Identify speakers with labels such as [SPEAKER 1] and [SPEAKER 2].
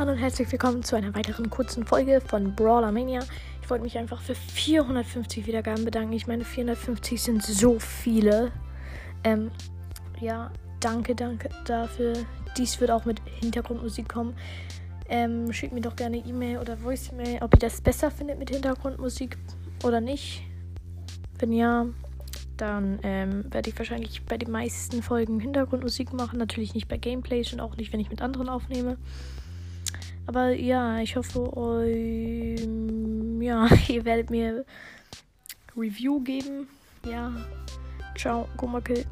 [SPEAKER 1] Hallo und herzlich willkommen zu einer weiteren kurzen Folge von Brawler Mania. Ich wollte mich einfach für 450 Wiedergaben bedanken. Ich meine, 450 sind so viele. Ähm, ja, danke, danke dafür. Dies wird auch mit Hintergrundmusik kommen. Ähm, schickt mir doch gerne E-Mail oder Voicemail, ob ihr das besser findet mit Hintergrundmusik oder nicht. Wenn ja, dann ähm, werde ich wahrscheinlich bei den meisten Folgen Hintergrundmusik machen. Natürlich nicht bei Gameplays und auch nicht, wenn ich mit anderen aufnehme. Aber ja, ich hoffe, euch, ja, ihr werdet mir Review geben. Ja, ciao, Gummakel.